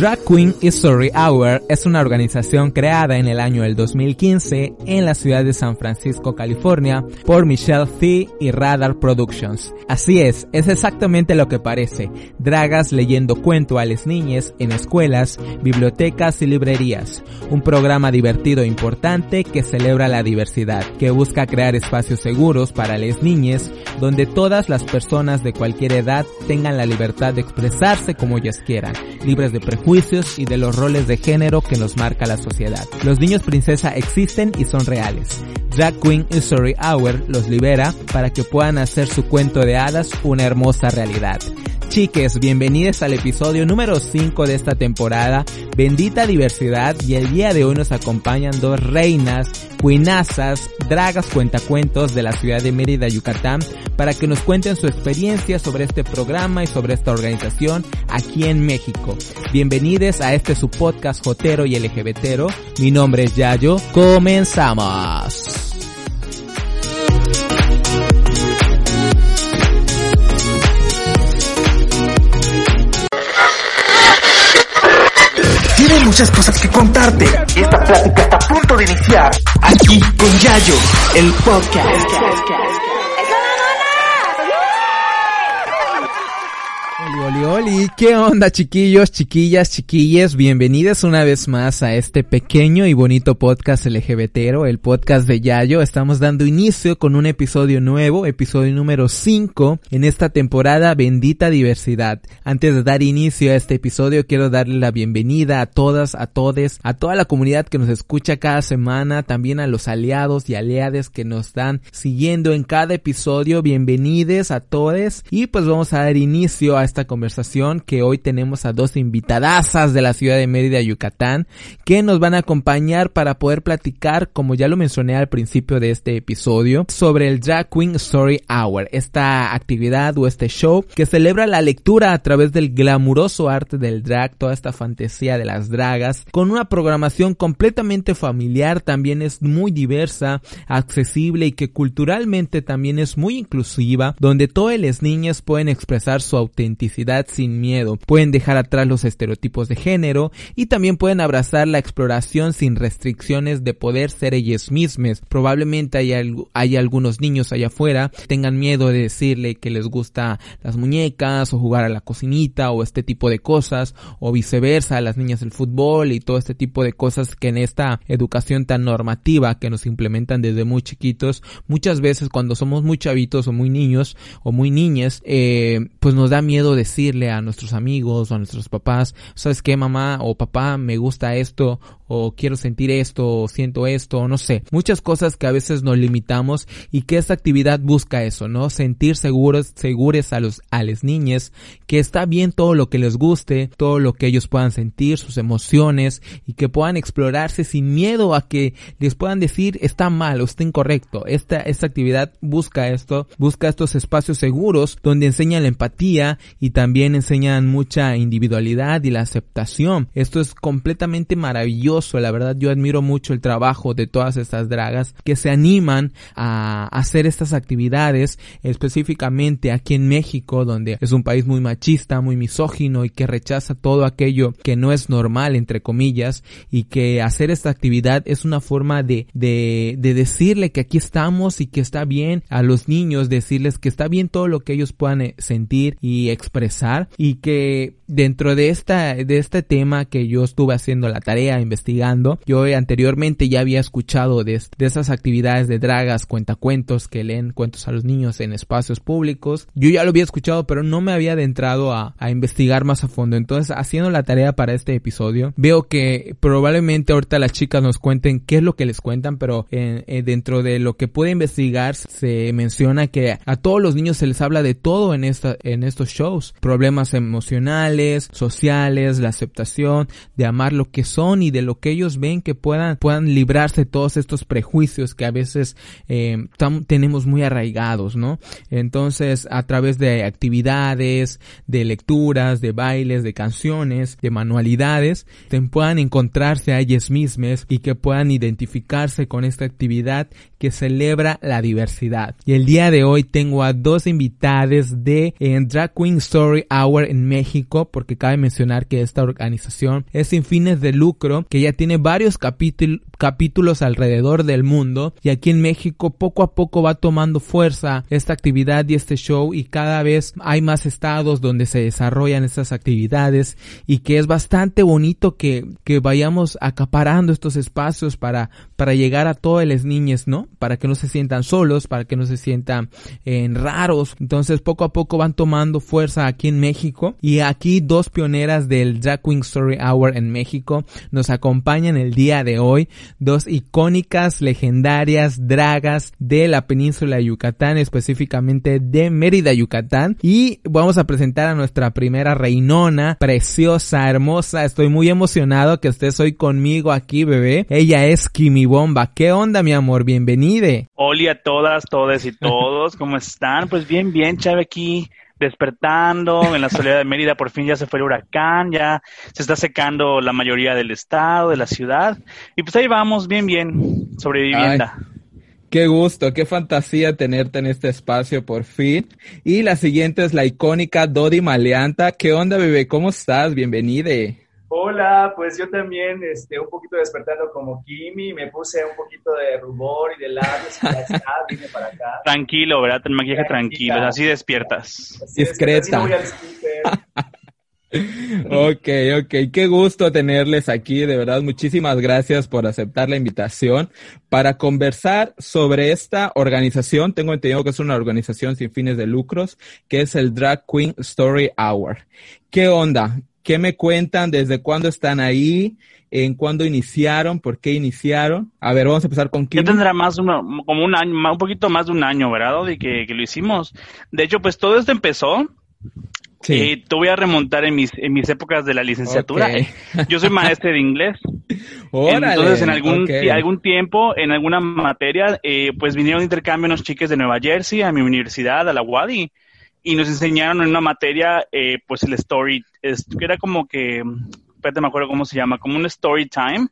Drag Queen History Hour es una organización creada en el año del 2015 en la ciudad de San Francisco, California, por Michelle Fee y Radar Productions. Así es, es exactamente lo que parece, dragas leyendo cuento a las niñas en escuelas, bibliotecas y librerías. Un programa divertido e importante que celebra la diversidad, que busca crear espacios seguros para las niñas donde todas las personas de cualquier edad tengan la libertad de expresarse como ellas quieran, libres de prejuicios y de los roles de género que nos marca la sociedad. Los niños princesa existen y son reales. Drag Queen History Hour los libera para que puedan hacer su cuento de hadas una hermosa realidad. Chiques, bienvenidos al episodio número 5 de esta temporada. Bendita diversidad y el día de hoy nos acompañan dos reinas, queenazas, dragas cuentacuentos de la ciudad de Mérida, Yucatán, para que nos cuenten su experiencia sobre este programa y sobre esta organización aquí en México. Bienvenidos a este su podcast Jotero y LGBTero. Mi nombre es Yayo. Comenzamos. Tiene muchas cosas que contarte. Esta plática está a punto de iniciar. Aquí con Yayo, el podcast. Oli, oli, ¿qué onda chiquillos, chiquillas, chiquilles? Bienvenidos una vez más a este pequeño y bonito podcast LGBTero, el podcast de Yayo. Estamos dando inicio con un episodio nuevo, episodio número 5 en esta temporada Bendita Diversidad. Antes de dar inicio a este episodio quiero darle la bienvenida a todas, a todes, a toda la comunidad que nos escucha cada semana, también a los aliados y aliades que nos están siguiendo en cada episodio. Bienvenidos a todos y pues vamos a dar inicio a esta conversación que hoy tenemos a dos invitadasas de la ciudad de Mérida, Yucatán, que nos van a acompañar para poder platicar, como ya lo mencioné al principio de este episodio, sobre el Drag Queen Story Hour, esta actividad o este show que celebra la lectura a través del glamuroso arte del drag, toda esta fantasía de las dragas, con una programación completamente familiar, también es muy diversa, accesible y que culturalmente también es muy inclusiva, donde todas las niñas pueden expresar su autenticidad sin miedo. Pueden dejar atrás los estereotipos de género y también pueden abrazar la exploración sin restricciones de poder ser ellas mismas. Probablemente hay, algunos niños allá afuera tengan miedo de decirle que les gusta las muñecas o jugar a la cocinita o este tipo de cosas o viceversa a las niñas el fútbol y todo este tipo de cosas que en esta educación tan normativa que nos implementan desde muy chiquitos muchas veces cuando somos muy chavitos o muy niños o muy niñas eh, pues nos da miedo decirle a nuestros amigos o a nuestros papás, ¿sabes qué mamá o papá me gusta esto o quiero sentir esto o siento esto o no sé? Muchas cosas que a veces nos limitamos y que esta actividad busca eso, ¿no? Sentir seguros, segures a los, a las niñas que está bien todo lo que les guste, todo lo que ellos puedan sentir, sus emociones y que puedan explorarse sin miedo a que les puedan decir está mal o está incorrecto. Esta, esta actividad busca esto, busca estos espacios seguros donde enseña la empatía y también enseñan mucha individualidad y la aceptación. Esto es completamente maravilloso, la verdad yo admiro mucho el trabajo de todas estas dragas que se animan a hacer estas actividades específicamente aquí en México donde es un país muy machista, muy misógino y que rechaza todo aquello que no es normal entre comillas y que hacer esta actividad es una forma de, de, de decirle que aquí estamos y que está bien a los niños, decirles que está bien todo lo que ellos puedan eh, sentir y expresar y que dentro de esta de este tema que yo estuve haciendo la tarea investigando yo anteriormente ya había escuchado de, de esas actividades de dragas cuentacuentos que leen cuentos a los niños en espacios públicos. Yo ya lo había escuchado pero no me había adentrado a, a investigar más a fondo. Entonces haciendo la tarea para este episodio veo que probablemente ahorita las chicas nos cuenten qué es lo que les cuentan pero eh, dentro de lo que puede investigar se menciona que a todos los niños se les habla de todo en esta en estos shows problemas emocionales, sociales, la aceptación de amar lo que son y de lo que ellos ven que puedan, puedan librarse todos estos prejuicios que a veces eh, tenemos muy arraigados, ¿no? Entonces, a través de actividades, de lecturas, de bailes, de canciones, de manualidades, puedan encontrarse a ellas mismas y que puedan identificarse con esta actividad que celebra la diversidad. Y el día de hoy tengo a dos invitadas de en Drag Queen Story Hour en México, porque cabe mencionar que esta organización es sin fines de lucro, que ya tiene varios capítulos alrededor del mundo y aquí en México poco a poco va tomando fuerza esta actividad y este show y cada vez hay más estados donde se desarrollan estas actividades y que es bastante bonito que, que vayamos acaparando estos espacios para, para llegar a todas las niñas, ¿no? Para que no se sientan solos, para que no se sientan en raros. Entonces poco a poco van tomando fuerza aquí México y aquí dos pioneras del Drag Queen Story Hour en México nos acompañan el día de hoy, dos icónicas, legendarias dragas de la península de Yucatán, específicamente de Mérida, Yucatán y vamos a presentar a nuestra primera reinona, preciosa, hermosa, estoy muy emocionado que estés hoy conmigo aquí, bebé. Ella es Kimi Bomba. ¿Qué onda, mi amor? Bienvenide. Hola a todas, todas y todos, ¿cómo están? Pues bien, bien, Chave, aquí despertando en la soledad de Mérida, por fin ya se fue el huracán, ya se está secando la mayoría del estado, de la ciudad, y pues ahí vamos, bien, bien, sobreviviendo. Qué gusto, qué fantasía tenerte en este espacio por fin. Y la siguiente es la icónica Dodi Maleanta. ¿Qué onda, bebé? ¿Cómo estás? Bienvenide. Hola, pues yo también, este, un poquito despertando como Kimi, me puse un poquito de rubor y de labios y ya vine para acá. Tranquilo, ¿verdad? Ten maquillaje tranquilo, así despiertas. Discreta. ok, ok, qué gusto tenerles aquí, de verdad, muchísimas gracias por aceptar la invitación para conversar sobre esta organización. Tengo entendido que es una organización sin fines de lucros, que es el Drag Queen Story Hour. ¿Qué onda? ¿Qué me cuentan? ¿Desde cuándo están ahí? ¿En cuándo iniciaron? ¿Por qué iniciaron? A ver, vamos a empezar con quién. Ya tendrá más, como un año, un poquito más de un año, ¿verdad? De que, que lo hicimos. De hecho, pues todo esto empezó Sí. Eh, te voy a remontar en mis, en mis épocas de la licenciatura. Yo soy maestro de inglés. Entonces, en algún, algún tiempo, en alguna materia, eh, pues vinieron de intercambio unos chiques de Nueva Jersey a mi universidad, a la Wadi, y nos enseñaron en una materia, eh, pues el story, es, que era como que, espérate, me acuerdo cómo se llama, como un story time,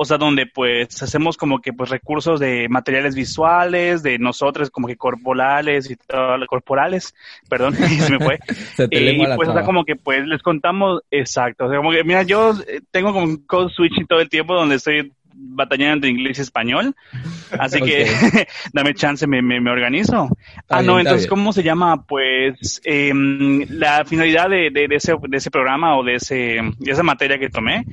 o sea, donde pues hacemos como que pues recursos de materiales visuales, de nosotros como que corporales y todo, corporales, perdón, se me fue. y pues o como que pues les contamos, exacto, o sea, como que mira, yo eh, tengo como un code switching todo el tiempo donde estoy batallando entre inglés y español, así que dame chance, me, me, organizo. ah, no, entonces, ¿cómo se llama? Pues eh, la finalidad de, de, ese, de ese programa o de, ese, de esa materia que tomé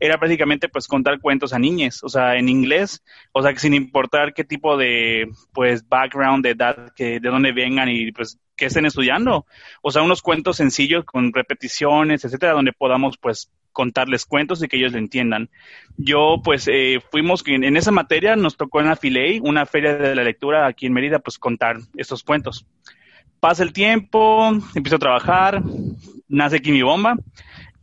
era prácticamente pues contar cuentos a niñas, o sea, en inglés, o sea, que sin importar qué tipo de pues background, de edad, que de dónde vengan y pues que estén estudiando, o sea, unos cuentos sencillos con repeticiones, etcétera, donde podamos pues contarles cuentos y que ellos lo entiendan. Yo, pues, eh, fuimos, en, en esa materia nos tocó en la Filey, una feria de la lectura aquí en Mérida, pues contar estos cuentos. Pasa el tiempo, empiezo a trabajar, nace aquí mi bomba,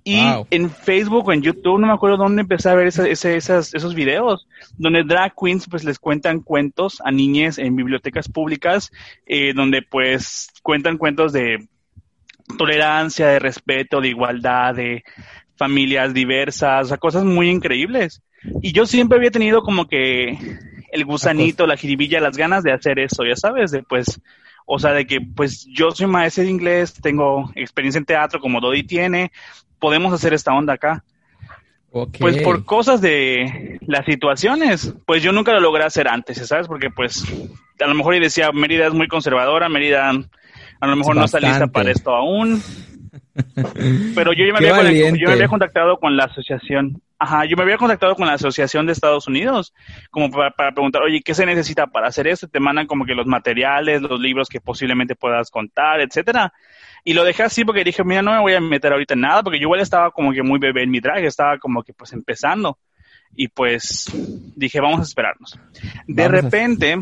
y en Facebook o en YouTube, no me acuerdo dónde empecé a ver esos videos, donde drag queens pues les cuentan cuentos a niñas en bibliotecas públicas, eh, donde pues cuentan cuentos de tolerancia, de respeto, de igualdad, de familias diversas, o sea, cosas muy increíbles. Y yo siempre había tenido como que el gusanito, la jiribilla, las ganas de hacer eso, ya sabes, de pues, o sea, de que pues yo soy maestro de inglés, tengo experiencia en teatro como Dodi tiene, podemos hacer esta onda acá. Pues por cosas de las situaciones, pues yo nunca lo logré hacer antes, ¿sabes? Porque pues a lo mejor y decía, Mérida es muy conservadora, Mérida a lo mejor no está lista para esto aún. Pero yo ya me, había, yo me había contactado con la asociación. Ajá, yo me había contactado con la Asociación de Estados Unidos como para, para, preguntar, oye, ¿qué se necesita para hacer esto? Te mandan como que los materiales, los libros que posiblemente puedas contar, etcétera. Y lo dejé así porque dije, mira, no me voy a meter ahorita en nada, porque yo igual estaba como que muy bebé en mi drag, estaba como que pues empezando. Y pues dije, vamos a esperarnos. De repente,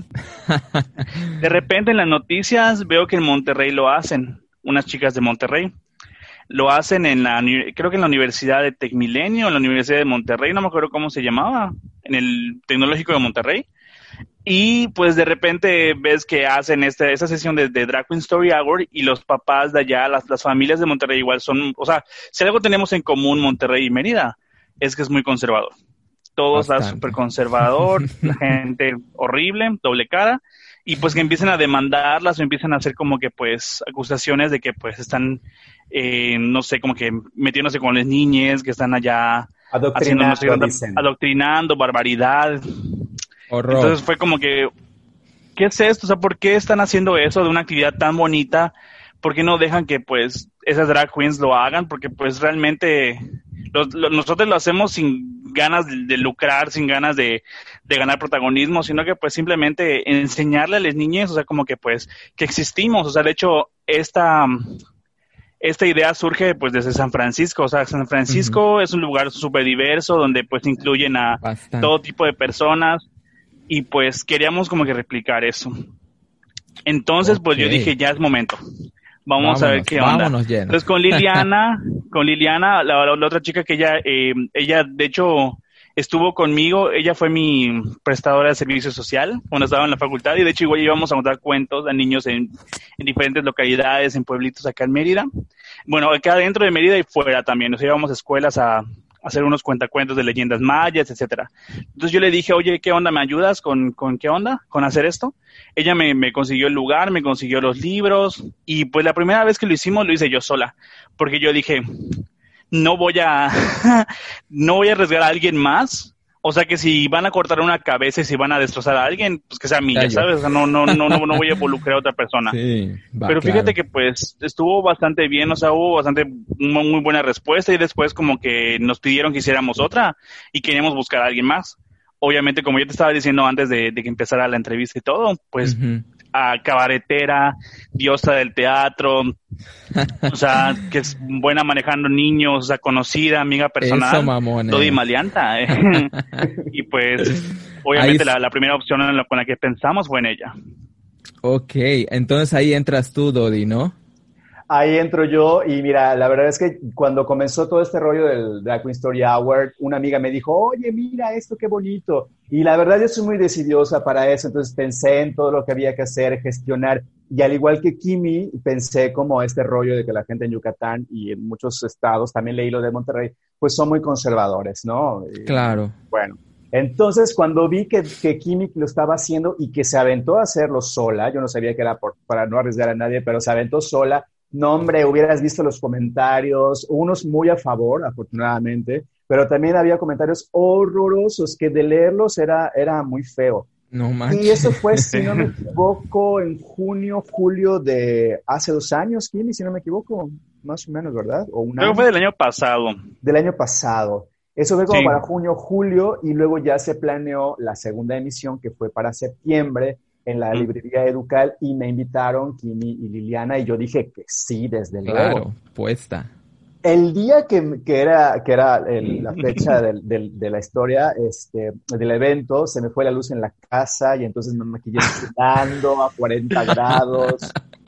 de repente en las noticias veo que en Monterrey lo hacen, unas chicas de Monterrey. Lo hacen en la, creo que en la Universidad de Tecmilenio, en la Universidad de Monterrey, no me acuerdo cómo se llamaba, en el Tecnológico de Monterrey. Y pues de repente ves que hacen este, esta sesión de, Drag Queen Story Hour y los papás de allá, las, las familias de Monterrey igual son, o sea, si algo tenemos en común Monterrey y Mérida, es que es muy conservador. todo está súper conservador, la gente horrible, doble cara, y pues que empiecen a demandarlas o empiezan a hacer como que pues acusaciones de que pues están, eh, no sé, como que metiéndose con las niñas, que están allá adoctrinando, adoctrinando barbaridad. Entonces fue como que, ¿qué es esto? O sea, ¿por qué están haciendo eso de una actividad tan bonita? ¿Por qué no dejan que pues esas drag queens lo hagan? Porque pues realmente nosotros lo hacemos sin ganas de, lucrar, sin ganas de, ganar protagonismo, sino que pues simplemente enseñarle a las niñas, o sea, como que pues que existimos, o sea, de hecho, esta, esta idea surge pues desde San Francisco, o sea, San Francisco es un lugar súper diverso donde pues incluyen a todo tipo de personas y pues queríamos como que replicar eso. Entonces, pues yo dije, ya es momento. Vamos a ver qué onda. Entonces con Liliana, con Liliana, la, otra chica que ella, eh, ella de hecho estuvo conmigo, ella fue mi prestadora de servicio social cuando estaba en la facultad y de hecho igual íbamos a contar cuentos a niños en, en diferentes localidades, en pueblitos acá en Mérida. Bueno, acá dentro de Mérida y fuera también, nos íbamos a escuelas a, hacer unos cuentacuentos de leyendas mayas, etcétera. Entonces yo le dije, oye, ¿qué onda? ¿Me ayudas con, con qué onda? ¿Con hacer esto? Ella me, me, consiguió el lugar, me consiguió los libros y pues la primera vez que lo hicimos lo hice yo sola, porque yo dije, no voy a, no voy a arriesgar a alguien más o sea que si van a cortar una cabeza y si van a destrozar a alguien, pues que sea mía, ¿sabes? O sea, no, no, no, no, voy a involucrar a otra persona. Sí, Pero fíjate que pues estuvo bastante bien, o sea, hubo bastante muy buena respuesta y después como que nos pidieron que hiciéramos otra y queríamos buscar a alguien más. Obviamente, como yo te estaba diciendo antes de, que empezara la entrevista y todo, pues a cabaretera, diosa del teatro, o sea, que es buena manejando niños, o sea, conocida, amiga personal, Dodi Malianta. Eh. y pues, obviamente la, primera opción con la que pensamos fue en ella. Ok, entonces ahí entras tú, Dodi, ¿no? Ahí entro yo y mira, la verdad es que cuando comenzó todo este rollo del Drag Queen Story Award, una amiga me dijo, oye, mira esto, qué bonito. Y la verdad yo soy muy decidiosa para eso, entonces pensé en todo lo que había que hacer, gestionar. Y al igual que Kimi, pensé como este rollo de que la gente en Yucatán y en muchos estados, también leí lo de Monterrey, pues son muy conservadores, ¿no? Claro. bueno, entonces, cuando vi que, que Kimi lo estaba haciendo y que se aventó a hacerlo sola, yo no sabía que era para no arriesgar a nadie, pero se aventó sola, no, hombre, hubieras visto los comentarios, unos muy a favor, afortunadamente, pero también había comentarios horrorosos que de leerlos era, era muy feo. No manches. Y eso fue, si no me equivoco, en junio, julio de hace dos años, Kimi, si no me equivoco, más o menos, ¿verdad? O Creo fue del año pasado. Del año pasado. Eso fue como para junio, julio, y luego ya se planeó la segunda emisión, que fue para septiembre, en la librería Educal y me invitaron Kimi y Liliana y yo dije que sí, desde luego. Claro, puesta. El día que, que era, que era la fecha del, del, de la historia, este, del evento, se me fue la luz en la casa y entonces me maquillé sudando a 40 grados.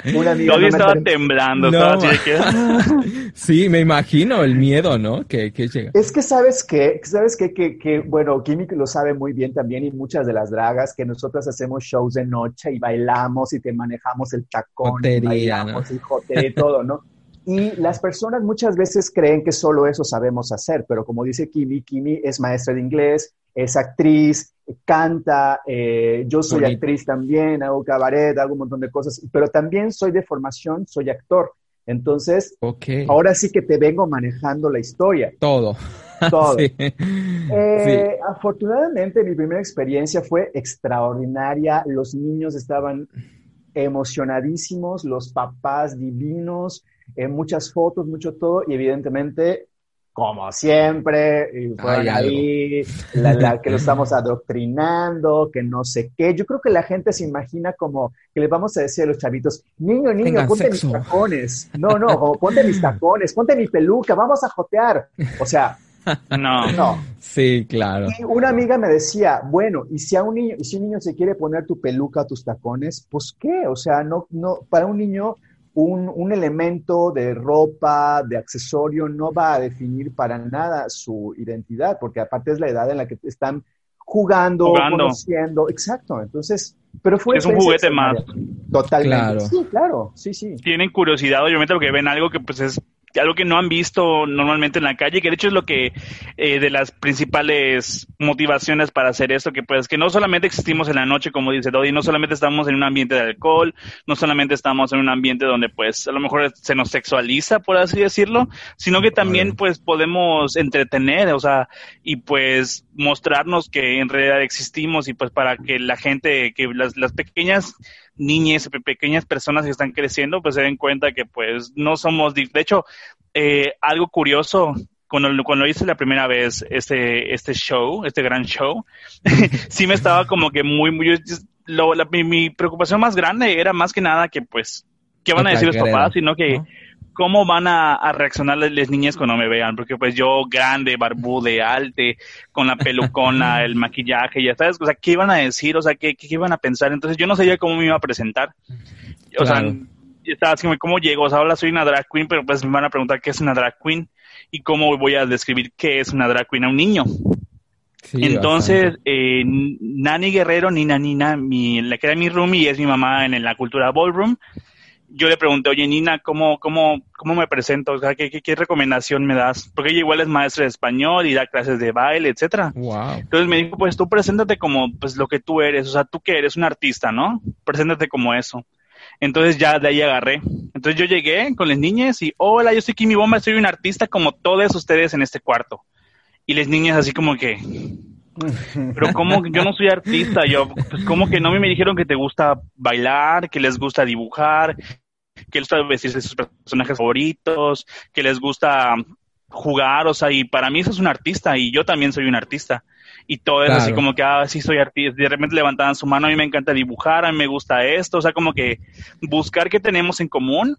Una estaba temblando. sí, me imagino el miedo, ¿no? Que, que llega. Es que sabes que, sabes que, que, que, bueno, Kimi lo sabe muy bien también y muchas de las dragas que nosotros hacemos shows de noche y bailamos y te manejamos el tacón y bailamos el y todo, ¿no? Y las personas muchas veces creen que solo eso sabemos hacer, pero como dice Kimi, Kimi es maestra de inglés, es actriz, canta, eh, yo soy actriz también, hago cabaret, hago un montón de cosas, pero también soy de formación, soy actor. Entonces, ahora sí que te vengo manejando la historia. Todo. Todo. Eh, afortunadamente, mi primera experiencia fue extraordinaria. Los niños estaban emocionadísimos, los papás divinos, eh, muchas fotos, mucho todo, y evidentemente, como siempre, ahí, la, que lo estamos adoctrinando, que no sé qué. Yo creo que la gente se imagina como que le vamos a decir a los chavitos, niño, niño, ponte mis tacones. No, no, ponte mis tacones, ponte mi peluca, vamos a jotear. O sea, no. no. Sí, claro. Y una amiga me decía, bueno, y si a un niño, y si un niño se quiere poner tu peluca, tus tacones, pues qué, o sea, no, no, para un niño un, elemento de ropa, de accesorio, no va a definir para nada su identidad, porque aparte es la edad en la que están jugando, conociendo. Exacto, entonces, pero fue... Es un juguete más. Totalmente. Sí, claro, sí, sí. Tienen curiosidad, obviamente, porque ven algo que pues es algo que no han visto normalmente en la calle, que de hecho es lo que eh, de las principales motivaciones para hacer esto, que pues que no solamente existimos en la noche, como dice Dodi, no solamente estamos en un ambiente de alcohol, no solamente estamos en un ambiente donde pues a lo mejor se nos sexualiza, por así decirlo, sino que también pues podemos entretener, o sea, y pues mostrarnos que en realidad existimos y pues para que la gente, que las, las pequeñas niñas, pequeñas personas que están creciendo, pues se den cuenta que pues no somos, de hecho, eh, algo curioso, cuando, cuando hice la primera vez este, este show, este gran show, sí me estaba como que muy, muy, lo, mi, preocupación más grande era más que nada que pues, ¿qué van a decir los papás? Sino que, cómo van a, reaccionar las, niñas cuando me vean, porque pues yo grande, barbude, alte, con la pelucona, el maquillaje, ya sabes, o sea, ¿qué iban a decir? O sea, ¿qué, qué iban a pensar? Entonces yo no sabía cómo me iba a presentar. O sea, estaba así como, ¿cómo llego? O sea, ahora soy una drag queen, pero pues me van a preguntar qué es una drag queen y cómo voy a describir qué es una drag queen a un niño. Entonces, eh, Nani Guerrero, Nina Nina, mi, la que era mi roomie, es mi mamá en la cultura ballroom yo le pregunté, oye, Nina, ¿cómo, cómo, cómo me presento? O sea, ¿qué, qué, recomendación me das? Porque ella igual es maestra de español y da clases de baile, etcétera. Entonces me dijo, pues tú preséntate como pues lo que tú eres, o sea, tú que eres un artista, ¿no? Preséntate como eso. Entonces ya de ahí agarré. Entonces yo llegué con las niñas y, hola, yo soy Kimi Bomba, soy un artista como todos ustedes en este cuarto. Y las niñas así como que, pero como yo no soy artista, yo, pues como que no me dijeron que te gusta bailar, que les gusta dibujar, que les gusta vestirse sus personajes favoritos, que les gusta jugar, o sea, y para mí eso es un artista y yo también soy un artista. Y todo es así como que, ah, sí soy artista. De repente levantaban su mano, a mí me encanta dibujar, a mí me gusta esto, o sea, como que buscar qué tenemos en común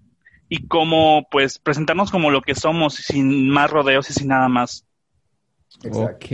y cómo, pues, presentarnos como lo que somos, sin más rodeos y sin nada más. Ok.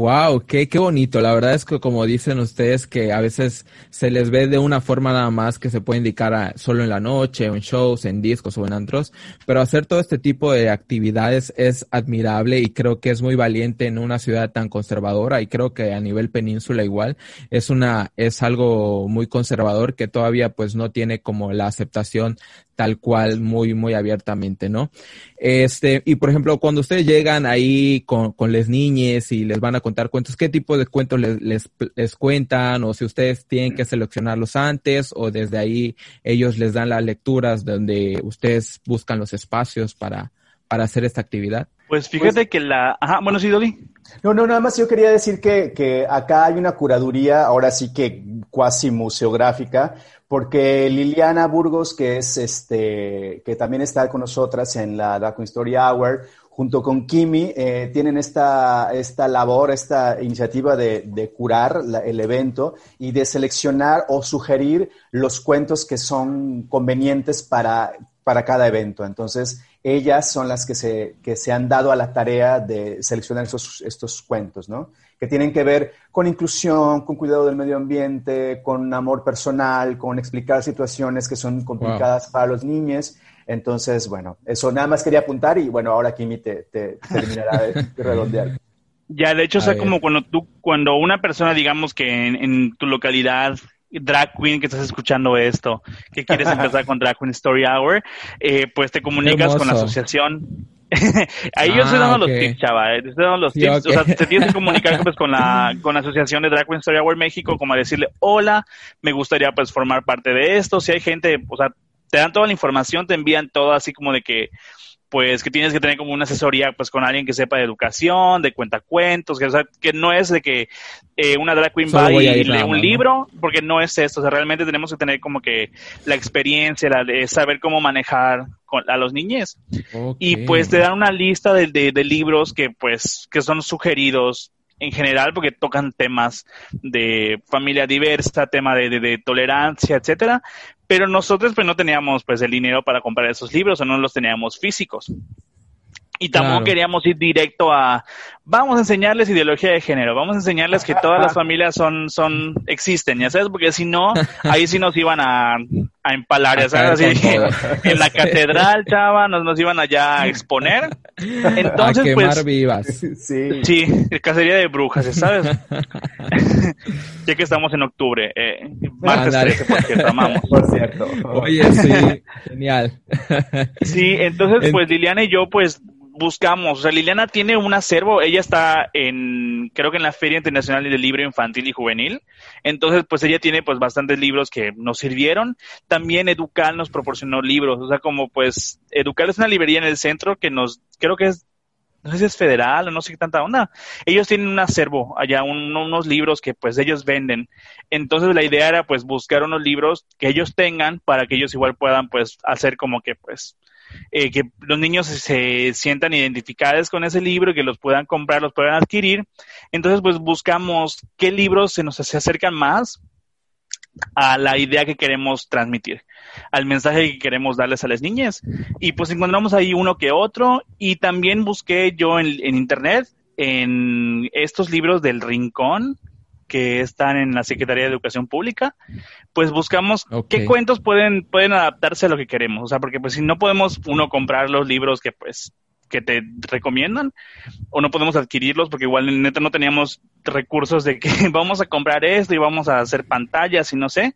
Wow, qué, qué bonito. La verdad es que como dicen ustedes que a veces se les ve de una forma nada más que se puede indicar solo en la noche, en shows, en discos o en antros, pero hacer todo este tipo de actividades es admirable y creo que es muy valiente en una ciudad tan conservadora y creo que a nivel península igual es una, es algo muy conservador que todavía pues no tiene como la aceptación tal cual muy, muy abiertamente, ¿no? Este, y por ejemplo, cuando ustedes llegan ahí con, con las niñas y les van a contar cuentos, ¿qué tipo de cuentos les, les, cuentan? O si ustedes tienen que seleccionarlos antes o desde ahí ellos les dan las lecturas donde ustedes buscan los espacios para, para hacer esta actividad. Pues fíjate que la... Ajá, bueno, sí, Dolly. No, no, nada más yo quería decir que, que acá hay una curaduría, ahora sí que cuasi museográfica, porque Liliana Burgos, que es este, que también está con nosotras en la Dark Story Hour, junto con Kimi, eh, tienen esta, esta labor, esta iniciativa de, de curar el evento y de seleccionar o sugerir los cuentos que son convenientes para, para cada evento. Entonces, ellas son las que se, que se han dado a la tarea de seleccionar estos, estos cuentos, ¿no? que tienen que ver con inclusión, con cuidado del medio ambiente, con amor personal, con explicar situaciones que son complicadas para los niños. Entonces, bueno, eso nada más quería apuntar y bueno, ahora Kimi te, te terminará de, redondear. Ya, de hecho, o sea, como cuando tú, cuando una persona, digamos que en, tu localidad drag queen que estás escuchando esto, que quieres empezar con Drag Queen Story Hour, eh, pues te comunicas con la asociación Ahí yo estoy dando los tips, chava. Eh, estoy dando los tips. O sea, te tienes que comunicar pues, con, la, con la Asociación de Drag Queen Story Hour México, como a decirle, hola, me gustaría pues formar parte de esto. Si hay gente, o sea, te dan toda la información, te envían todo así como de que, pues que tienes que tener como una asesoría pues con alguien que sepa de educación, de cuentacuentos, que, o sea, que no es de que eh, una drag queen va y lee un libro, porque no es esto, o sea, realmente tenemos que tener como que la experiencia, la de saber cómo manejar a los niñes. Y pues te dan una lista de, de, libros que pues que son sugeridos en general porque tocan temas de familia diversa, tema de, de, tolerancia, etcétera, pero nosotros pues no teníamos pues el dinero para comprar esos libros o no los teníamos físicos. Y tampoco queríamos ir directo a, vamos a enseñarles ideología de género, vamos a enseñarles que todas las familias son, son, existen, ya sabes, porque si no, ahí sí nos iban a, a empalar, ya sabes, así, en la catedral, chava, nos, nos iban allá a exponer. Entonces, a pues, vivas. Sí. Sí, cacería de brujas, ¿sabes? ya que estamos en octubre, eh, martes 13, por cierto, amamos. Por cierto. Oye, sí, genial. Sí, entonces, pues Liliana y yo, pues, buscamos, o sea, Liliana tiene un acervo, ella está en, creo que en la Feria Internacional del Libro Infantil y Juvenil, entonces pues ella tiene pues bastantes libros que nos sirvieron, también Educal nos proporcionó libros, o sea, como pues Educal es una librería en el centro que nos, creo que es, no sé si es federal o no sé qué tanta onda, ellos tienen un acervo allá, unos libros que pues ellos venden, entonces la idea era pues buscar unos libros que ellos tengan para que ellos igual puedan pues hacer como que pues eh, que los niños se sientan identificados con ese libro, que los puedan comprar, los puedan adquirir. Entonces, pues buscamos qué libros se nos se acercan más a la idea que queremos transmitir, al mensaje que queremos darles a las niñas. Y pues encontramos ahí uno que otro y también busqué yo en, en internet en estos libros del Rincón, que están en la Secretaría de Educación Pública, pues buscamos qué cuentos pueden, pueden adaptarse a lo que queremos. O sea, porque pues si no podemos uno comprar los libros que pues que te recomiendan o no podemos adquirirlos porque igual en neta no teníamos recursos de que vamos a comprar esto y vamos a hacer pantallas y no sé,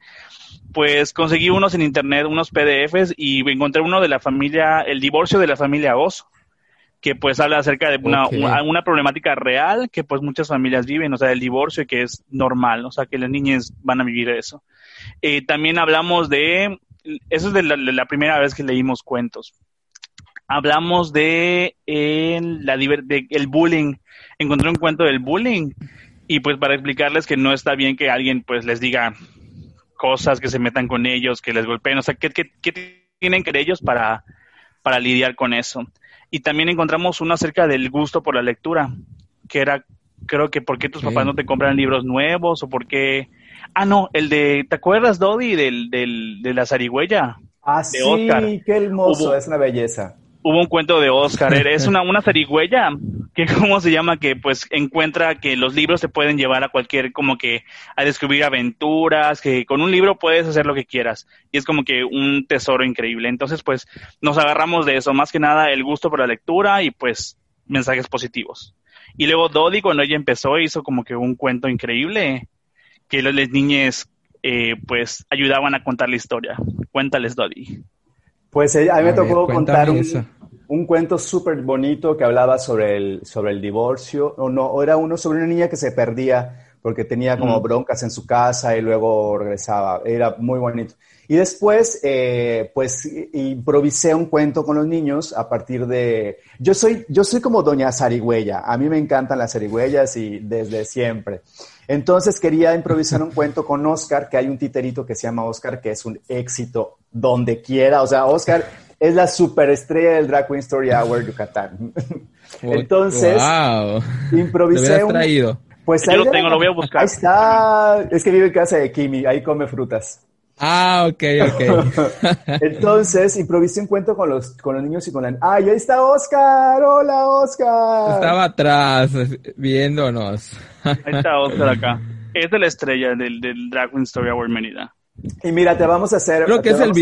pues conseguí unos en internet, unos PDFs y encontré uno de la familia, el divorcio de la familia Oso que pues habla acerca de una, una, problemática real que pues muchas familias viven, o sea, el divorcio y que es normal, o sea, que las niñas van a vivir eso. Eh, también hablamos de, eso es de la, primera vez que leímos cuentos. Hablamos de, la, de el bullying. Encontré un cuento del bullying y pues para explicarles que no está bien que alguien pues les diga cosas, que se metan con ellos, que les golpeen, o sea, ¿qué, tienen que ellos para, para lidiar con eso? Y también encontramos uno acerca del gusto por la lectura, que era, creo que, ¿por qué tus papás no te compran libros nuevos? O por qué... Ah, no, el de, ¿te acuerdas, Dodi, del, del, de la zarigüeya? Ah, de sí, Oscar. qué hermoso, es una belleza hubo un cuento de Oscar, es una, una zarigüeya, que cómo se llama, que pues encuentra que los libros se pueden llevar a cualquier, como que a descubrir aventuras, que con un libro puedes hacer lo que quieras, y es como que un tesoro increíble. Entonces, pues nos agarramos de eso, más que nada el gusto por la lectura y pues mensajes positivos. Y luego Dodi, cuando ella empezó, hizo como que un cuento increíble, que las niñas eh, pues ayudaban a contar la historia. Cuéntales, Dodi. Pues eh, a mí me tocó contar un, cuento súper bonito que hablaba sobre el, sobre el divorcio, o no, era uno sobre una niña que se perdía porque tenía como broncas en su casa y luego regresaba. Era muy bonito. Y después, eh, pues, improvisé un cuento con los niños a partir de... Yo soy, yo soy como doña zarigüeya. A mí me encantan las zarigüeyas y desde siempre. Entonces quería improvisar un cuento con Oscar, que hay un titerito que se llama Oscar, que es un éxito donde quiera. O sea, Oscar es la superestrella del Drag Queen Story Hour Yucatán. Entonces, improvisé un... Traído. Pues ahí lo tengo, lo voy a buscar. Ahí está. Es que vive en casa de Kimi, ahí come frutas. Ah, ok, ok. Entonces, improvisé un cuento con los, con los niños y con la... ¡Ay, ahí está Oscar! ¡Hola, Oscar! Estaba atrás, viéndonos. Ahí está Oscar acá. Es de la estrella del, del Drag Queen Story Award Menida. Y mira, te vamos a hacer... Creo que, es el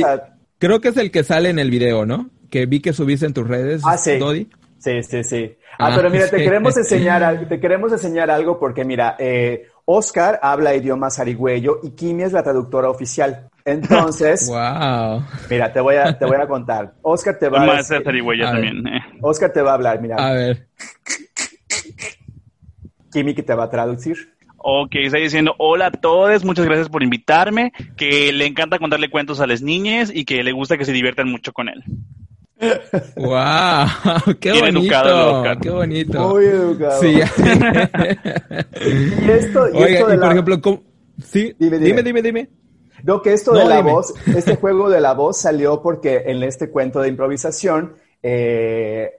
Creo que es el que sale en el video, ¿no? Que vi que subiste en tus redes, ah, sí. Dodi. Sí, sí, sí. Ah, ah pero mira, te queremos enseñar, te queremos enseñar algo porque mira, eh, Oscar habla idioma zarigüeyo y Kimi es la traductora oficial. Entonces, wow. mira, te voy a, te voy a contar. Oscar te va a, decir, también. Eh. Oscar te va a hablar, mira. A ver. Kimi que te va a traducir. Ok, está diciendo, hola a todos, muchas gracias por invitarme, que le encanta contarle cuentos a las niñas y que le gusta que se diviertan mucho con él. ¡Wow! ¡Qué bonito! ¡Qué bonito! Muy educado. Sí. y esto, y esto de por ejemplo, ¿cómo? Sí, dime, dime, dime, dime. No, que esto de la voz, este juego de la voz salió porque en este cuento de improvisación eh,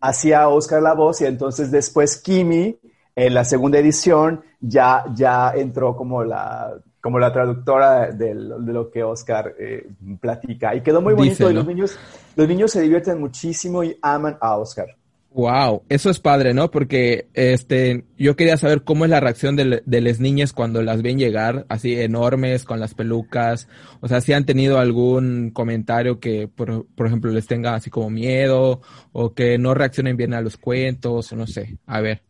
hacía Oscar la voz y entonces después Kimi, en la segunda edición, ya, ya entró como la, como la traductora de, lo que Oscar eh, platica. Y quedó muy bonito y los niños, los niños se divierten muchísimo y aman a Oscar. Wow, eso es padre, ¿no? Porque este, yo quería saber cómo es la reacción de, de las niñas cuando las ven llegar así enormes con las pelucas. O sea, si han tenido algún comentario que, por, por ejemplo, les tenga así como miedo o que no reaccionen bien a los cuentos, o no sé. A ver.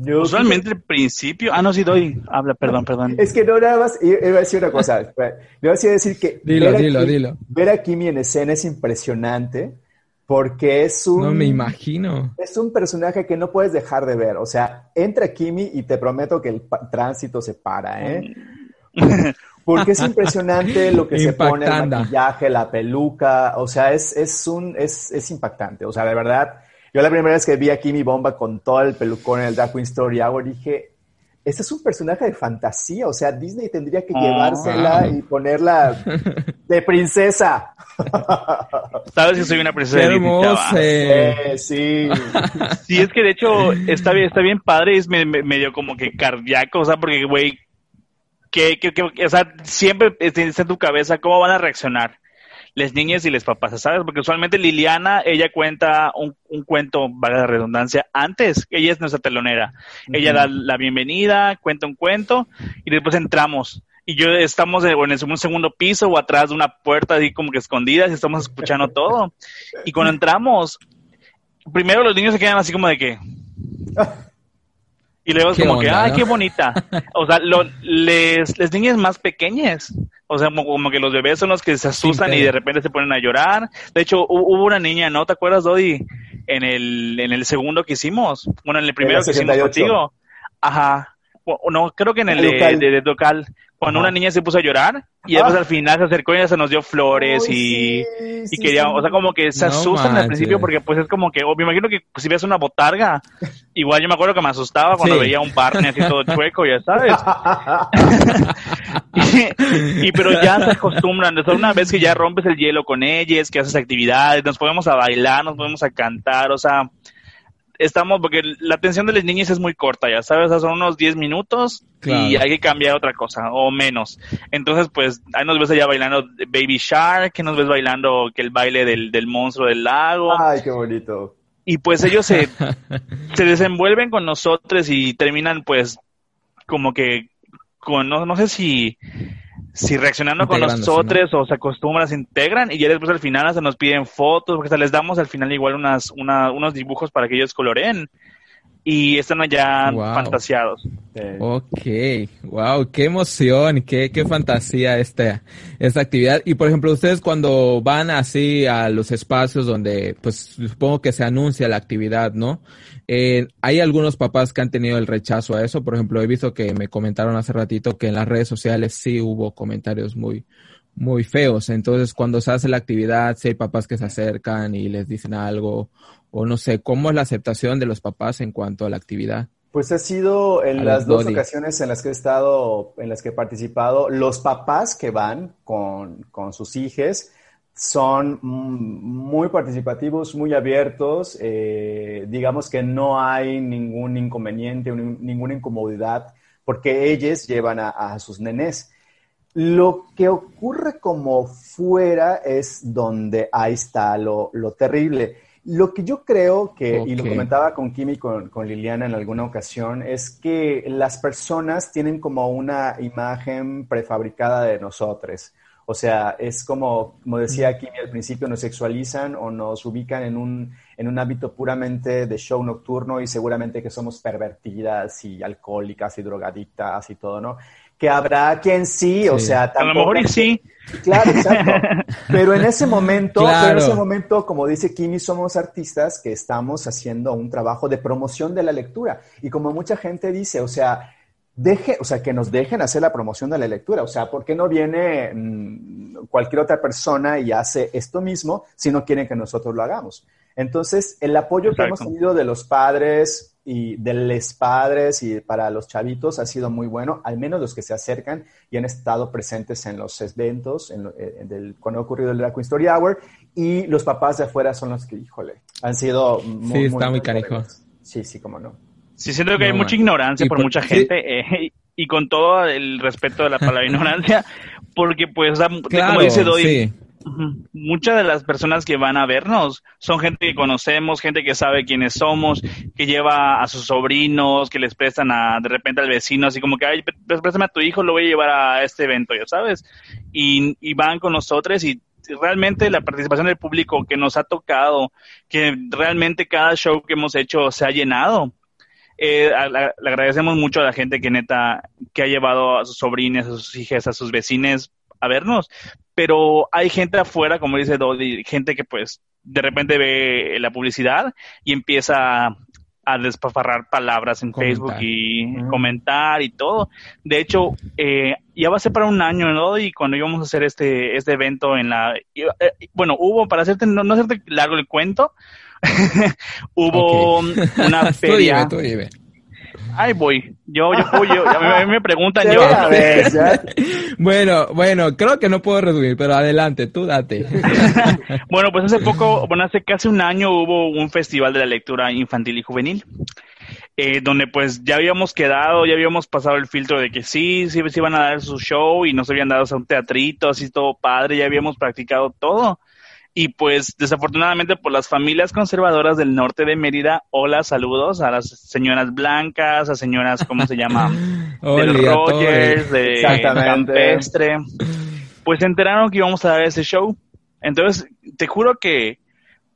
Yo Usualmente el principio. Ah, no, sí doy. Habla, perdón, perdón. Es que no nada más. Iba a decir una cosa. Le voy a decir que. Dilo, dilo, dilo. Ver a Kimi en escena es impresionante porque es un... No me imagino. Es un personaje que no puedes dejar de ver. O sea, entra Kimi y te prometo que el tránsito se para, ¿eh? Porque es impresionante lo que se pone, el maquillaje, la peluca, o sea, es, es, un, es, es impactante. O sea, de verdad, yo la primera vez que vi a Kimi Bomba con todo el pelucón en el Dark Queen Story Hour, dije, este es un personaje de fantasía, o sea, Disney tendría que ah. llevársela y ponerla de princesa. Sabes que soy una princesa hermosa. sí. Sí, es que de hecho está bien, está bien padre, es medio como que cardíaco, o sea, porque, güey, que, que, que, o sea, siempre está en tu cabeza cómo van a reaccionar las niñas y los papás, ¿sabes? Porque usualmente Liliana, ella cuenta un, cuento, valga la redundancia, antes, ella es nuestra telonera. Ella da la bienvenida, cuenta un cuento y después entramos. Y yo estamos en, en un segundo piso o atrás de una puerta así como que escondidas y estamos escuchando todo. Y cuando entramos, primero los niños se quedan así como de que... Y luego es como que, ¡ay, qué bonita! O sea, lo, les, les niñas más pequeñas, o sea, como, que los bebés son los que se asustan y de repente se ponen a llorar. De hecho, hubo una niña, ¿no? ¿Te acuerdas, Dodi? En el, en el segundo que hicimos. Bueno, en el primero que hicimos contigo. Ajá. No, creo que en el, de, local. Cuando una niña se puso a llorar y después al final se acercó y ya se nos dio flores y, y quería, o sea, como que se asustan al principio porque pues es como que, me imagino que si ves una botarga, igual yo me acuerdo que me asustaba cuando veía un parne así todo chueco, ya sabes. y, pero ya se acostumbran, una vez que ya rompes el hielo con ellas, que haces actividades, nos podemos a bailar, nos podemos a cantar, o sea, estamos, porque la atención de las niñas es muy corta, ya sabes, son unos 10 minutos y hay que cambiar otra cosa, o menos. Entonces, pues, ahí nos ves allá bailando Baby Shark, que nos ves bailando que el baile del, del monstruo del lago. Ay, qué bonito. Y pues ellos se, se desenvuelven con nosotros y terminan, pues, como que, con, no, no sé si si reaccionando con nosotros o se acostumbran, se integran y ya después al final se nos piden fotos, porque se les damos al final igual unas, unos dibujos para que ellos coloreen y están allá fantasiados. Ok, wow, qué emoción, qué, qué fantasía esta, esta actividad. Y por ejemplo, ustedes cuando van así a los espacios donde, pues supongo que se anuncia la actividad, ¿no? Eh, hay algunos papás que han tenido el rechazo a eso. Por ejemplo, he visto que me comentaron hace ratito que en las redes sociales sí hubo comentarios muy, muy feos. Entonces, cuando se hace la actividad, si hay papás que se acercan y les dicen algo o no sé, ¿cómo es la aceptación de los papás en cuanto a la actividad? Pues ha sido en las dos ocasiones en las que he estado, en las que he participado, los papás que van con, sus hijos son muy participativos, muy abiertos, eh, digamos que no hay ningún inconveniente, ninguna incomodidad, porque ellos llevan a, sus nenes. Lo que ocurre como fuera es donde ahí está lo, lo terrible lo que yo creo que, y lo comentaba con Kimi y con, Liliana en alguna ocasión, es que las personas tienen como una imagen prefabricada de nosotros. O sea, es como, como decía Kimi al principio, nos sexualizan o nos ubican en un, en un hábito puramente de show nocturno y seguramente que somos pervertidas y alcohólicas y drogadictas y todo, ¿no? que habrá quien sí, o sea, a lo mejor y sí. Claro, exacto. Pero en ese momento, en ese momento, como dice Kimi, somos artistas que estamos haciendo un trabajo de promoción de la lectura. Y como mucha gente dice, o sea, deje, o sea, que nos dejen hacer la promoción de la lectura. O sea, ¿por qué no viene mm, cualquier otra persona y hace esto mismo si no quieren que nosotros lo hagamos? Entonces, el apoyo que hemos tenido de los padres, y de los padres y para los chavitos ha sido muy bueno, al menos los que se acercan y han estado presentes en los eventos, en, eh, cuando ha ocurrido el Drag Queen Story Hour, y los papás de afuera son los que, híjole, han sido muy... Sí, está muy, canijo. Sí, sí, cómo no. Sí, siento que hay mucha ignorancia por, mucha gente eh, y con todo el respeto de la palabra ignorancia, porque pues, como dice Doy, Muchas de las personas que van a vernos son gente que conocemos, gente que sabe quiénes somos, que lleva a sus sobrinos, que les prestan a, de repente al vecino, así como que, ay, préstame a tu hijo, lo voy a llevar a este evento, ya sabes. Y, y van con nosotros y realmente la participación del público que nos ha tocado, que realmente cada show que hemos hecho se ha llenado. Eh, le agradecemos mucho a la gente que neta, que ha llevado a sus sobrinas, a sus hijas, a sus vecines a vernos, pero hay gente afuera, como dice Dodi, gente que pues de repente ve la publicidad y empieza a despafarrar palabras en Facebook y comentar y todo. De hecho, eh, ya va a ser para un año, ¿no? Y cuando íbamos a hacer este, este evento en la... Eh, bueno, hubo, para hacerte, no, no hacerte largo el cuento, hubo una feria... Ay, voy. Yo, yo, yo, a mí me preguntan yo. bueno, bueno, creo que no puedo resumir, pero adelante, tú date. bueno, pues hace poco, bueno, hace casi un año hubo un festival de la lectura infantil y juvenil. Eh, donde pues ya habíamos quedado, ya habíamos pasado el filtro de que sí, sí, sí iban a dar su show y nos habían dado un teatrito, así todo padre, ya habíamos practicado todo. Y pues desafortunadamente por las familias conservadoras del norte de Mérida, hola, saludos a las señoras blancas, a señoras, ¿cómo se llama? de Rogers, de Campestre. Pues se enteraron que íbamos a dar ese show. Entonces, te juro que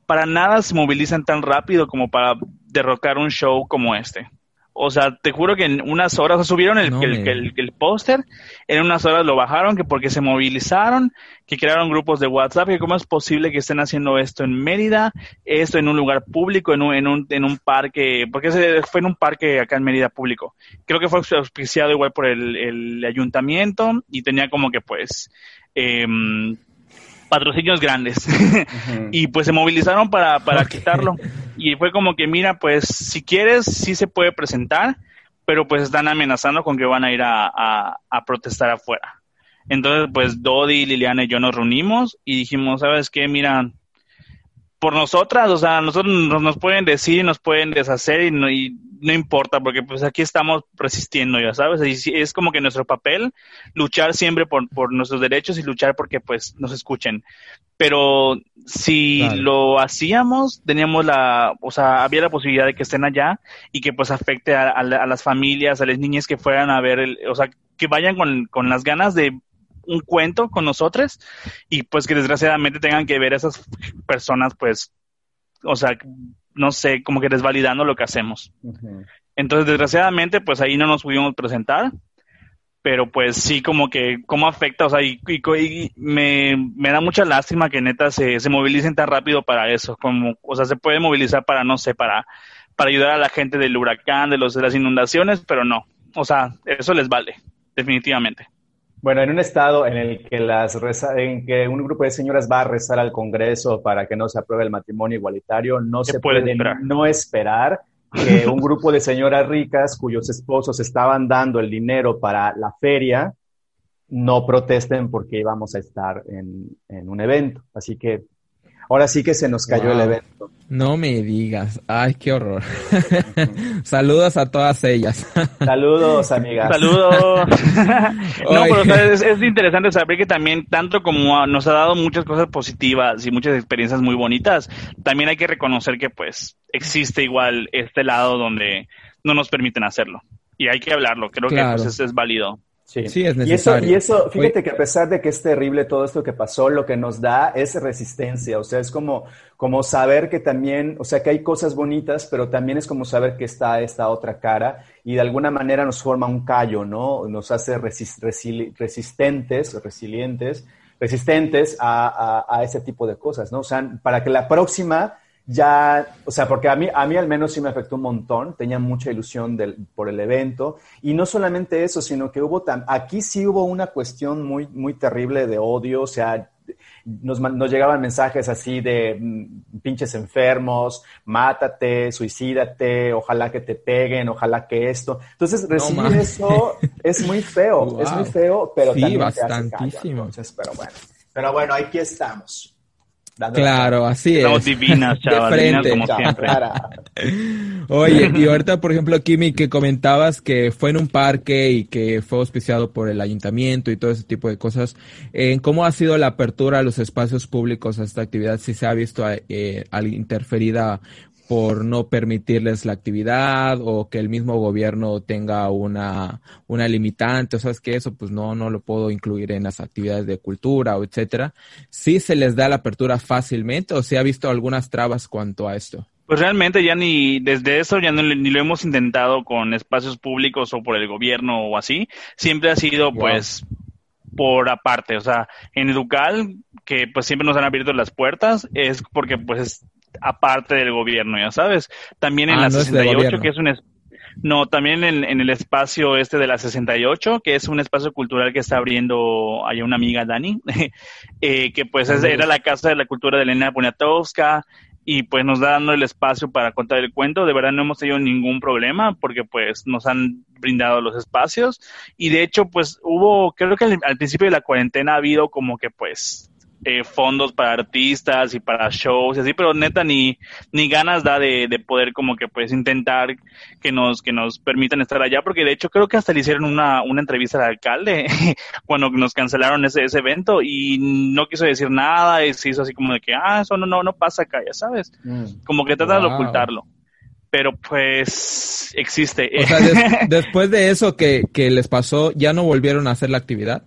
para nada se movilizan tan rápido como para derrocar un show como este. O sea, te juro que en unas horas subieron el, el, el, póster, en unas horas lo bajaron, que porque se movilizaron, que crearon grupos de WhatsApp, que cómo es posible que estén haciendo esto en Mérida, esto en un lugar público, en un, en un, en un parque, porque fue en un parque acá en Mérida público. Creo que fue auspiciado igual por el, el ayuntamiento y tenía como que pues... Eh, patrocinios grandes. y pues se movilizaron para, para quitarlo. Y fue como que, mira, pues si quieres, sí se puede presentar, pero pues están amenazando con que van a ir a, a, protestar afuera. Entonces, pues Dodi, Liliana y yo nos reunimos y dijimos, ¿sabes qué? Mira, por nosotras, o sea, nosotros nos, pueden decir, nos pueden deshacer y no, y no importa, porque pues aquí estamos resistiendo, ya sabes, y es como que nuestro papel luchar siempre por, por nuestros derechos y luchar porque pues nos escuchen. Pero si lo hacíamos, teníamos la, o sea, había la posibilidad de que estén allá y que pues afecte a, las familias, a las niñas que fueran a ver, el, o sea, que vayan con, con las ganas de un cuento con nosotros y pues que desgraciadamente tengan que ver a esas personas pues, o sea, no sé, como que desvalidando lo que hacemos. Entonces, desgraciadamente, pues ahí no nos pudimos presentar, pero pues sí, como que, cómo afecta, o sea, y, me, me, da mucha lástima que neta se, se movilicen tan rápido para eso, como, o sea, se puede movilizar para, no sé, para, para ayudar a la gente del huracán, de, los, de las inundaciones, pero no, o sea, eso les vale, definitivamente. Bueno, en un estado en el que las en que un grupo de señoras va a rezar al Congreso para que no se apruebe el matrimonio igualitario, no se puede, no esperar que un grupo de señoras ricas cuyos esposos estaban dando el dinero para la feria no protesten porque íbamos a estar en, en un evento. Así que Ahora sí que se nos cayó el evento. No me digas. Ay, qué horror. Saludos a todas ellas. Saludos, amigas. Saludos. no, pero es, interesante saber que también, tanto como nos ha dado muchas cosas positivas y muchas experiencias muy bonitas, también hay que reconocer que pues existe igual este lado donde no nos permiten hacerlo. Y hay que hablarlo. Creo que pues, es válido. Sí. es necesario. Y eso, fíjate que a pesar de que es terrible todo esto que pasó, lo que nos da es resistencia, o sea, es como, como saber que también, o sea, que hay cosas bonitas, pero también es como saber que está esta otra cara y de alguna manera nos forma un callo, ¿no? Nos hace resistentes, resilientes, resistentes a, a, a ese tipo de cosas, ¿no? O sea, para que la próxima ya, o sea, porque a mí, a mí al menos sí me afectó un montón, tenía mucha ilusión del, por el evento, y no solamente eso, sino que hubo, tan, aquí sí hubo una cuestión muy, muy terrible de odio, o sea, nos, nos llegaban mensajes así de mm, pinches enfermos, mátate, suicídate, ojalá que te peguen, ojalá que esto. Entonces, recibir eso es muy feo, es muy feo, pero sí, bastantísimo. pero bueno, pero bueno, aquí estamos. Claro, así es. Somos divinas, chavas, divinas como siempre. Oye, y ahorita, por ejemplo, Kimi, que comentabas que fue en un parque y que fue auspiciado por el ayuntamiento y todo ese tipo de cosas, eh, ¿cómo ha sido la apertura a los espacios públicos a esta actividad? Si se ha visto eh, interferida por no permitirles la actividad o que el mismo gobierno tenga una, una limitante, o sabes que eso pues no, no lo puedo incluir en las actividades de cultura o etcétera. ¿Sí se les da la apertura fácilmente o se ha visto algunas trabas cuanto a esto? Pues realmente ya ni desde eso ya ni lo hemos intentado con espacios públicos o por el gobierno o así. Siempre ha sido pues por aparte, o sea, en Educal, que pues siempre nos han abierto las puertas, es porque pues aparte del gobierno, ya sabes. También en ah, la 68, que es un... No, también en, en, el espacio este de la 68, que es un espacio cultural que está abriendo hay una amiga Dani, eh, que pues era la Casa de la Cultura de Elena Poniatowska, y pues nos da dando el espacio para contar el cuento. De verdad no hemos tenido ningún problema porque pues nos han brindado los espacios y de hecho pues hubo, creo que al principio de la cuarentena ha habido como que pues eh, fondos para artistas y para shows y así, pero neta ni, ni ganas da de, poder como que pues intentar que nos, que nos permitan estar allá, porque de hecho creo que hasta le hicieron una, una entrevista al alcalde cuando nos cancelaron ese, ese evento y no quiso decir nada y se hizo así como de que, ah, eso no, no, no pasa acá, ya sabes, mm. como que trata de ocultarlo pero pues existe. O sea, después de eso que, que les pasó, ¿ya no volvieron a hacer la actividad?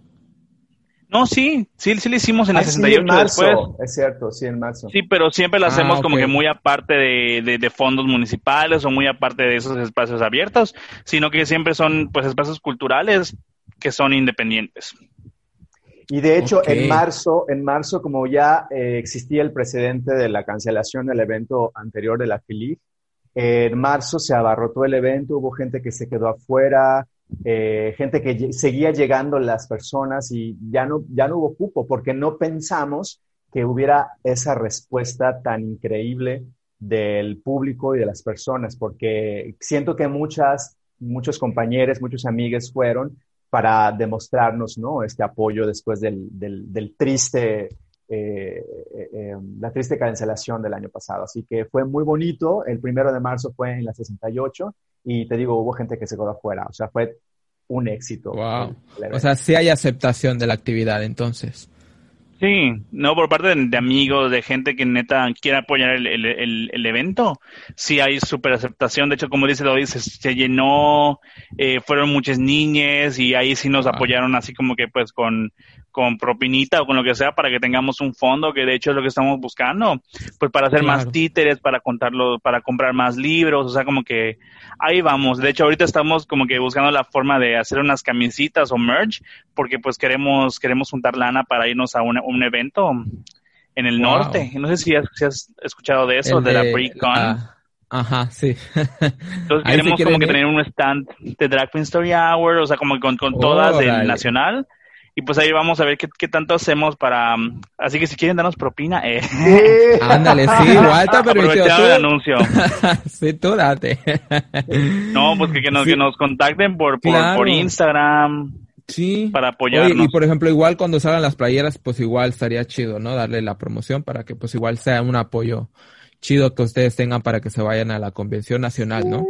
No, sí, sí, sí lo hicimos en el 68 ah, después. Es cierto, sí, en marzo. Sí, pero siempre lo hacemos ah, como que muy aparte de, de, fondos municipales o muy aparte de esos espacios abiertos, sino que siempre son pues espacios culturales que son independientes. Y de hecho, en marzo, en marzo, como ya eh, existía el precedente de la cancelación del evento anterior de la FILIP, en marzo se abarrotó el evento, hubo gente que se quedó afuera, eh, gente que seguía llegando las personas y ya no, ya no hubo cupo porque no pensamos que hubiera esa respuesta tan increíble del público y de las personas, porque siento que muchas, muchos compañeros, muchos amigos fueron para demostrarnos ¿no? este apoyo después del, del, triste, eh, eh, la triste cancelación del año pasado. Así que fue muy bonito. El primero de marzo fue en la 68 y te digo, hubo gente que se quedó afuera. O sea, fue un éxito. Wow. O sea, sí hay aceptación de la actividad entonces. Sí, no, por parte de, amigos, de gente que neta quiere apoyar el, el, el, evento, sí hay súper aceptación. De hecho, como dice David, se, llenó, eh, fueron muchas niñas y ahí sí nos apoyaron así como que pues con, con propinita o con lo que sea para que tengamos un fondo, que de hecho es lo que estamos buscando, pues para hacer más títeres, para contarlo, para comprar más libros, o sea, como que ahí vamos. De hecho, ahorita estamos como que buscando la forma de hacer unas camisitas o merch, porque pues queremos, queremos juntar lana para irnos a un, un evento en el norte. No sé si has, escuchado de eso, de, la pre-con. Ajá, sí. Entonces queremos como que tener un stand de Drag Queen Story Hour, o sea, como con, con todas del nacional y pues ahí vamos a ver qué, qué tanto hacemos para... Um, así que si quieren darnos propina, eh. Ándale, sí, igual está el anuncio. sí, tú date. no, pues que, que, nos, que nos contacten por, por, por Instagram. Sí. Para apoyarnos. y por ejemplo, igual cuando salgan las playeras, pues igual estaría chido, ¿no? Darle la promoción para que pues igual sea un apoyo chido que ustedes tengan para que se vayan a la convención nacional, ¿no?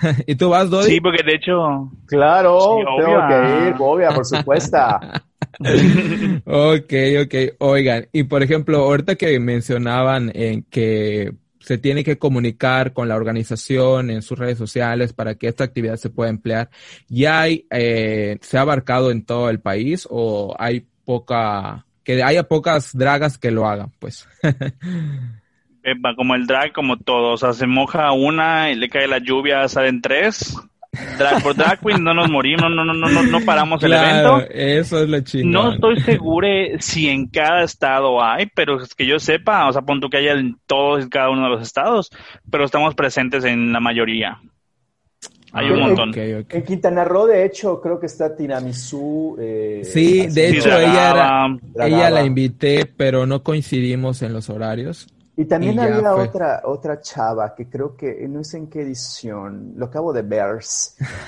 ¿Y tú vas, Dodi? Sí, porque de hecho... Claro, tengo que ir, obvia, por supuesto. ok, ok. Oigan, y por ejemplo, ahorita que mencionaban en que se tiene que comunicar con la organización en sus redes sociales para que esta actividad se pueda emplear, ¿ya hay, eh, se ha abarcado en todo el país o hay poca, que haya pocas dragas que lo hagan, pues? como el drag, como todo, o sea, se moja una y le cae la lluvia, salen tres. Drag por drag queen no nos morimos, no, no, no, no, no paramos el evento. Eso es lo chido. No estoy seguro si en cada estado hay, pero es que yo sepa, o sea, punto que haya en todos y cada uno de los estados, pero estamos presentes en la mayoría. Hay un montón. En Quintana Roo, de hecho, creo que está Tiramisú. Eh, sí, de hecho, ella, era, ella la invité, pero no coincidimos en los horarios. Y también había otra, otra chava que creo que no sé en qué edición, lo acabo de ver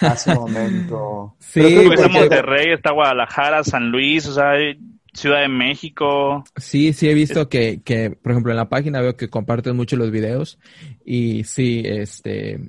hace un momento. sí, está Monterrey, está Guadalajara, San Luis, o sea, Ciudad de México. Sí, sí he visto que, que, por ejemplo, en la página veo que comparten mucho los videos y sí, este,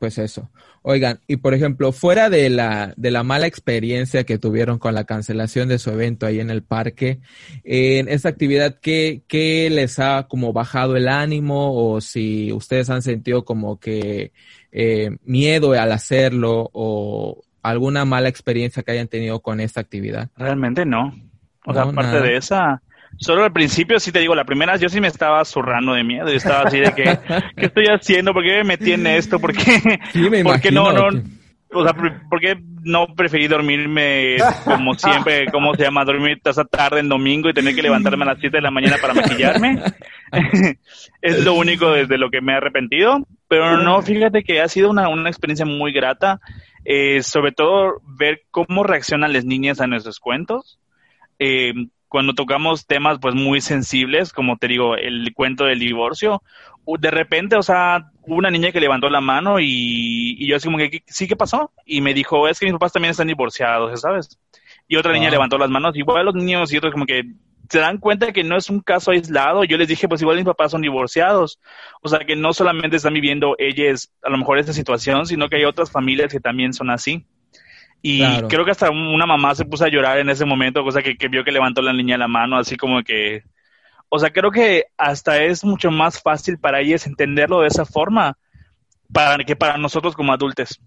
pues eso. Oigan, y por ejemplo, fuera de la, de la mala experiencia que tuvieron con la cancelación de su evento ahí en el parque, en esta actividad, ¿qué, qué les ha como bajado el ánimo o si ustedes han sentido como que eh, miedo al hacerlo o alguna mala experiencia que hayan tenido con esta actividad? Realmente no. O sea, aparte de esa, Solo al principio, sí te digo, la primera yo sí me estaba zurrando de miedo. Yo estaba así de que, ¿qué estoy haciendo? ¿Por qué me metí en esto? ¿Por qué? Sí, me ¿Por qué no, no? O sea, ¿por qué no preferí dormirme como siempre, cómo se llama, dormir esa tarde en domingo y tener que levantarme a las 7 de la mañana para maquillarme? es lo único desde lo que me he arrepentido. Pero no, fíjate que ha sido una, una experiencia muy grata. Eh, sobre todo ver cómo reaccionan las niñas a nuestros cuentos. Eh, cuando tocamos temas pues muy sensibles, como te digo, el cuento del divorcio, de repente, o sea, hubo una niña que levantó la mano y, yo así como que, ¿sí qué pasó? Y me dijo, es que mis papás también están divorciados, ¿sabes? Y otra niña levantó las manos, igual los niños y otros como que se dan cuenta que no es un caso aislado. Yo les dije, pues igual mis papás son divorciados. O sea, que no solamente están viviendo ellas a lo mejor esta situación, sino que hay otras familias que también son así. Y creo que hasta una mamá se puso a llorar en ese momento, cosa que, vio que levantó la niña la mano, así como que... O sea, creo que hasta es mucho más fácil para ellas entenderlo de esa forma para que para nosotros como adultos.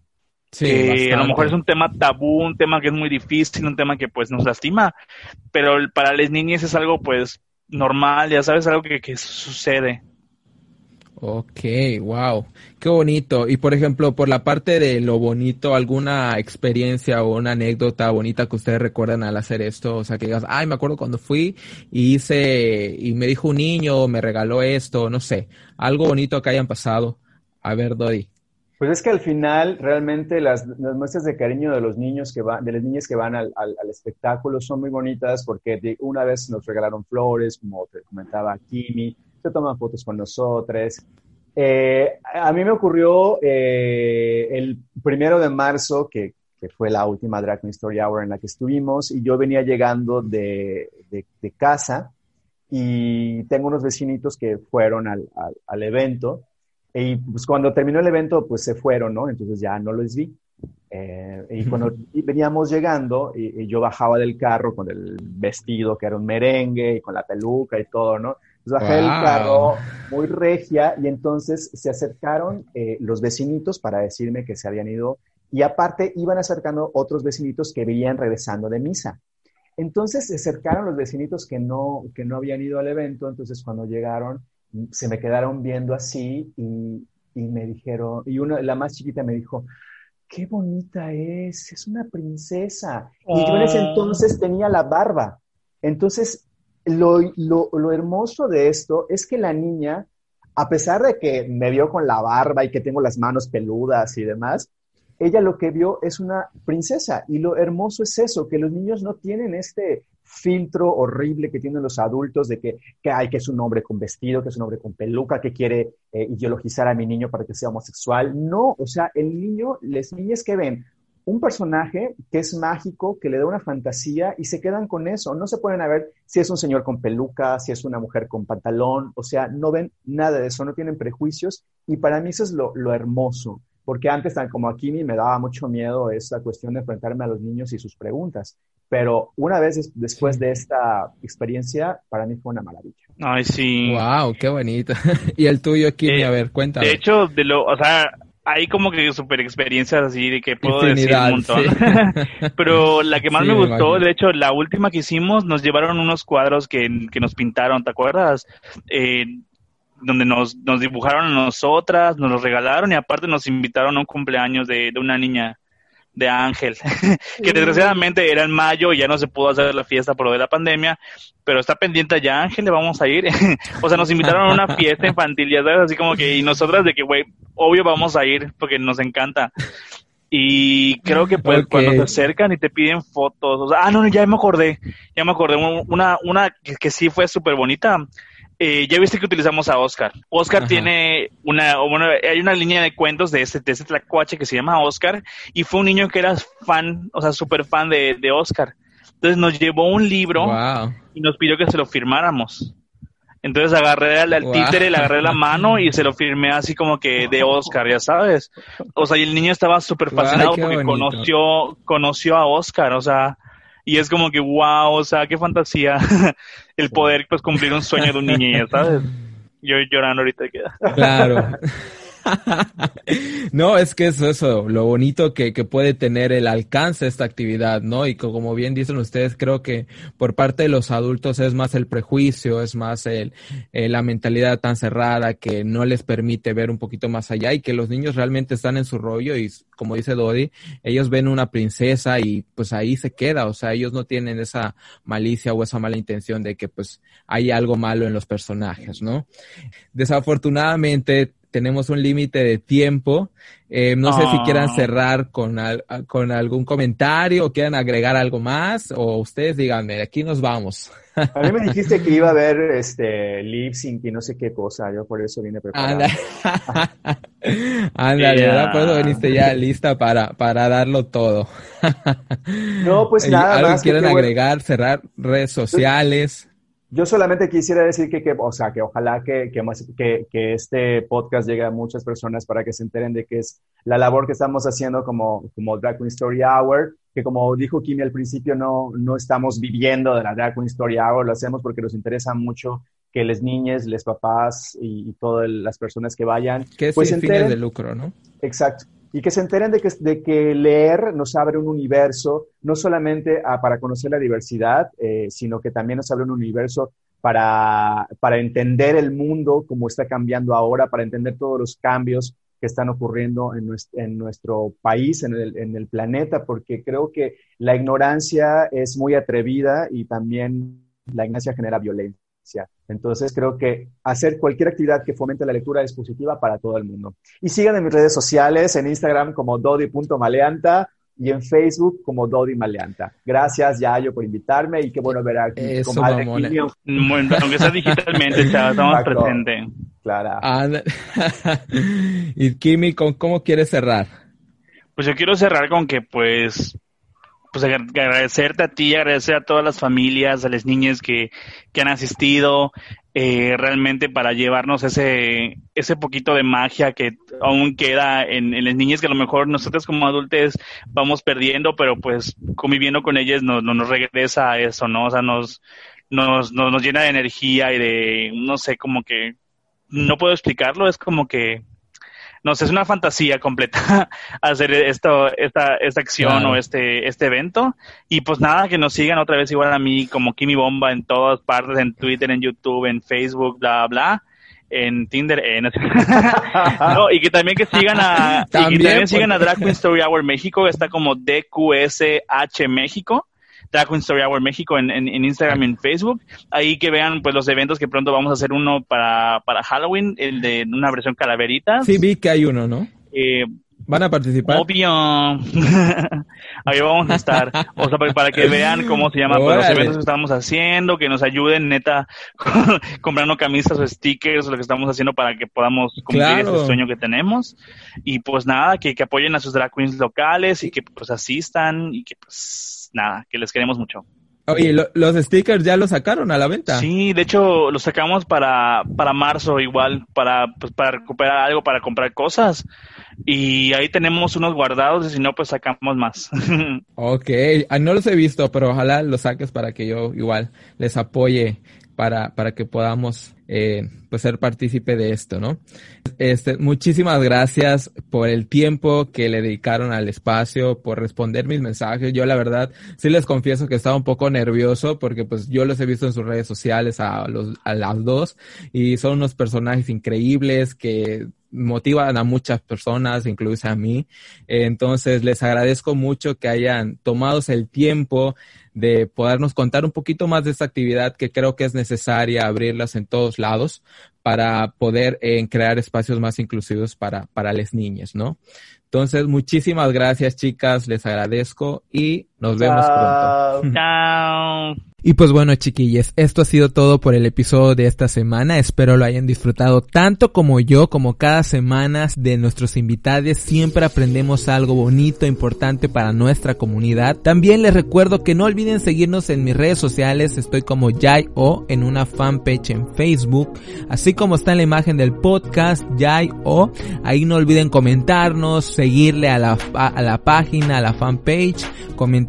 Sí, a lo mejor es un tema tabú, un tema que es muy difícil, un tema que pues nos lastima, pero para las niñas es algo pues normal, ya sabes, algo que, que sucede. Ok, wow, qué bonito. Y por ejemplo, por la parte de lo bonito, ¿alguna experiencia o una anécdota bonita que ustedes recuerdan al hacer esto? O sea, que digas, ay, me acuerdo cuando fui y hice, y me dijo un niño, me regaló esto, no sé, algo bonito que hayan pasado. A ver, Dodi. Pues es que al final realmente las, muestras de cariño de los niños que van, de las niñas que van al, al espectáculo son muy bonitas porque una vez nos regalaron flores, como te comentaba Kimi, se toman fotos con nosotros. Eh, a mí me ocurrió eh, el primero de marzo, que, que, fue la última Drag Story Hour en la que estuvimos, y yo venía llegando de, de, casa y tengo unos vecinitos que fueron al, al, evento y pues cuando terminó el evento pues se fueron, ¿no? Entonces ya no los vi. Eh, y cuando veníamos llegando y, y, yo bajaba del carro con el vestido que era un merengue y con la peluca y todo, ¿no? Bajé el carro muy regia y entonces se acercaron eh, los vecinitos para decirme que se habían ido y aparte iban acercando otros vecinitos que venían regresando de misa. Entonces se acercaron los vecinitos que no, que no habían ido al evento, entonces cuando llegaron se me quedaron viendo así y, y me dijeron, y una, la más chiquita me dijo, qué bonita es, es una princesa. Y yo en ese ah. entonces tenía la barba. Entonces lo, lo, hermoso de esto es que la niña, a pesar de que me vio con la barba y que tengo las manos peludas y demás, ella lo que vio es una princesa. Y lo hermoso es eso, que los niños no tienen este filtro horrible que tienen los adultos de que, que, hay, que es un hombre con vestido, que es un hombre con peluca, que quiere eh, ideologizar a mi niño para que sea homosexual. No, o sea, el niño, las niñas que ven un personaje que es mágico, que le da una fantasía y se quedan con eso. No se pueden a ver si es un señor con peluca, si es una mujer con pantalón, o sea, no ven nada de eso, no tienen prejuicios y para mí eso es lo, hermoso, porque antes, como aquí me daba mucho miedo esa cuestión de enfrentarme a los niños y sus preguntas, pero una vez después de esta experiencia, para mí fue una maravilla. Ay, sí. Wow, qué bonito. y el tuyo, Kimi, a ver, cuéntame. De hecho, de lo, o sea, hay como que super experiencias así de que puedo decir un montón. Pero la que más me gustó, de hecho, la última que hicimos, nos llevaron unos cuadros que, que nos pintaron, ¿te acuerdas? Eh, donde nos, nos dibujaron a nosotras, nos los regalaron y aparte nos invitaron a un cumpleaños de, de una niña de Ángel, que desgraciadamente era en mayo y ya no se pudo hacer la fiesta por lo de la pandemia, pero está pendiente ya Ángel, le vamos a ir. o sea, nos invitaron a una fiesta infantil, ya sabes, así como que, y nosotras de que, güey, obvio vamos a ir porque nos encanta. Y creo que pues cuando se acercan y te piden fotos, o sea, ah, no, ya me acordé, ya me acordé, una, una que, que sí fue súper bonita, eh, ya viste que utilizamos a Oscar. Oscar tiene una, bueno, hay una línea de cuentos de ese, de ese tlacuache que se llama Oscar y fue un niño que era fan, o sea, súper fan de, de Oscar. Entonces nos llevó un libro y nos pidió que se lo firmáramos. Entonces agarré al, títere, le agarré la mano y se lo firmé así como que de Oscar, ya sabes. O sea, y el niño estaba súper fascinado porque conoció, conoció a Oscar, o sea, y es como que wow, o sea, qué fantasía el poder pues cumplir un sueño de un niño, ¿sabes? Yo llorando ahorita queda. Claro. no, es que es eso, lo bonito que, que, puede tener el alcance de esta actividad, ¿no? Y como bien dicen ustedes, creo que por parte de los adultos es más el prejuicio, es más el, eh, la mentalidad tan cerrada que no les permite ver un poquito más allá y que los niños realmente están en su rollo y como dice Dodi, ellos ven una princesa y pues ahí se queda, o sea, ellos no tienen esa malicia o esa mala intención de que pues hay algo malo en los personajes, ¿no? Desafortunadamente, tenemos un límite de tiempo. Eh, no sé si quieran ah. cerrar con, con algún comentario o quieran agregar algo más o ustedes díganme, aquí nos vamos. A mí me dijiste que iba a haber este lip sync y no sé qué cosa, yo por eso vine preparado. Ándale, ¿verdad? Pues veniste ya lista para, para darlo todo. no, pues nada ¿Algo más. quieren agregar, cerrar redes sociales? Yo solamente quisiera decir que, que o sea, que ojalá que, que, que, este podcast llegue a muchas personas para que se enteren de que es la labor que estamos haciendo como, como Drag Queen Story Hour, que como dijo Kimi al principio, no, no estamos viviendo de la Drag Queen Story Hour, lo hacemos porque nos interesa mucho que les niñes, les papás y, todas las personas que vayan. Que es pues sin fines de lucro, ¿no? Exacto y que se enteren de que, de que leer nos abre un universo, no solamente para conocer la diversidad, eh, sino que también nos abre un universo para, para entender el mundo como está cambiando ahora, para entender todos los cambios que están ocurriendo en nuestro, en nuestro país, en el, en el planeta, porque creo que la ignorancia es muy atrevida y también la ignorancia genera violencia. Entonces creo que hacer cualquier actividad que fomente la lectura es positiva para todo el mundo. Y sigan en mis redes sociales, en Instagram como dodi.maleanta y en Facebook como Dodi Maleanta. Gracias, Yayo, por invitarme y qué bueno ver a mi comadre Bueno, aunque sea digitalmente, estamos presentes. Claro. y Kimi, ¿cómo quieres cerrar? Pues yo quiero cerrar con que, pues, pues agradecerte a ti, agradecer a todas las familias, a las niñas que, que han asistido, eh, realmente para llevarnos ese, ese poquito de magia que aún queda en, en, las niñas que a lo mejor nosotros como adultos vamos perdiendo, pero pues conviviendo con ellas nos, nos regresa a eso, ¿no? O sea, nos, nos, nos, nos llena de energía y de, no sé, como que, no puedo explicarlo, es como que no sé, es una fantasía completa hacer esto, esta, esta acción o este, este evento. Y pues nada, que nos sigan otra vez igual a mí como Kimi Bomba en todas partes, en Twitter, en YouTube, en Facebook, bla, bla en Tinder, eh, no, y que también que sigan a, ¿También? Y que también sigan a Drag Queen Story Hour México, está como DQSH México, Drag Queen Story Hour México en, en, Instagram y en Facebook. Ahí que vean pues los eventos que pronto vamos a hacer uno para, para Halloween, el de una versión calaveritas. Sí, vi que hay uno, ¿no? Eh, ¿Van a participar? Obvio. Ahí vamos a estar. O sea, para que vean cómo se llaman pues, los eventos que estamos haciendo, que nos ayuden, neta, comprando camisas o stickers, lo que estamos haciendo para que podamos cumplir ese sueño que tenemos. Y pues nada, que, que apoyen a sus drag queens locales y que pues asistan y que pues nada, que les queremos mucho. Oye, los stickers ya los sacaron a la venta. Sí, de hecho los sacamos para, para marzo igual, para, pues, para recuperar algo, para comprar cosas. Y ahí tenemos unos guardados y si no, pues sacamos más. ok, ah, no los he visto, pero ojalá los saques para que yo igual les apoye para, para que podamos eh, pues ser partícipe de esto, ¿no? Este, muchísimas gracias por el tiempo que le dedicaron al espacio, por responder mis mensajes. Yo la verdad sí les confieso que estaba un poco nervioso porque pues yo los he visto en sus redes sociales a los, a las dos y son unos personajes increíbles que motivan a muchas personas, incluso a mí. Entonces, les agradezco mucho que hayan tomado el tiempo de podernos contar un poquito más de esta actividad que creo que es necesaria abrirlas en todos lados para poder eh, crear espacios más inclusivos para, para las niñas, ¿no? Entonces, muchísimas gracias, chicas, les agradezco y nos vemos pronto. Chao. Y pues bueno, chiquillos, esto ha sido todo por el episodio de esta semana. Espero lo hayan disfrutado tanto como yo, como cada semana de nuestros invitados. Siempre aprendemos algo bonito, importante para nuestra comunidad. También les recuerdo que no olviden seguirnos en mis redes sociales. Estoy como Jai O en una fanpage en Facebook, así como está en la imagen del podcast Jai O. Ahí no olviden comentarnos, seguirle a la, a la página, a la fanpage,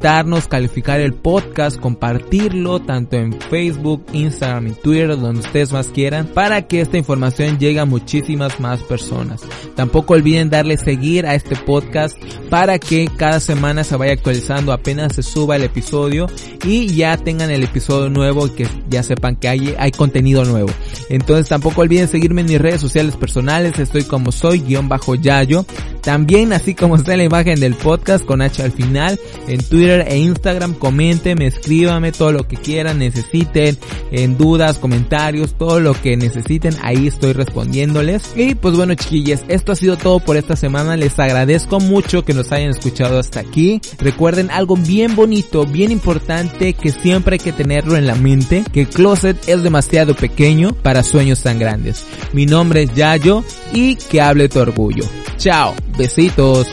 comentarnos, calificar el podcast, compartirlo tanto en Facebook, Instagram y Twitter, donde ustedes más quieran, para que esta información llegue a muchísimas más personas. Tampoco olviden darle seguir a este podcast para que cada semana se vaya actualizando apenas se suba el episodio y ya tengan el episodio nuevo y que ya sepan que hay, hay contenido nuevo. Entonces tampoco olviden seguirme en mis redes sociales personales, estoy como soy guion bajo Yayo. También así como está la imagen del podcast con H al final, en Twitter e Instagram, coméntenme, escríbame todo lo que quieran, necesiten, en dudas, comentarios, todo lo que necesiten, ahí estoy respondiéndoles. Y pues bueno chiquillas, esto ha sido todo por esta semana, les agradezco mucho que nos hayan escuchado hasta aquí. Recuerden algo bien bonito, bien importante que siempre hay que tenerlo en la mente, que el closet es demasiado pequeño para sueños tan grandes. Mi nombre es Yayo y que hable tu orgullo. Chao, besitos.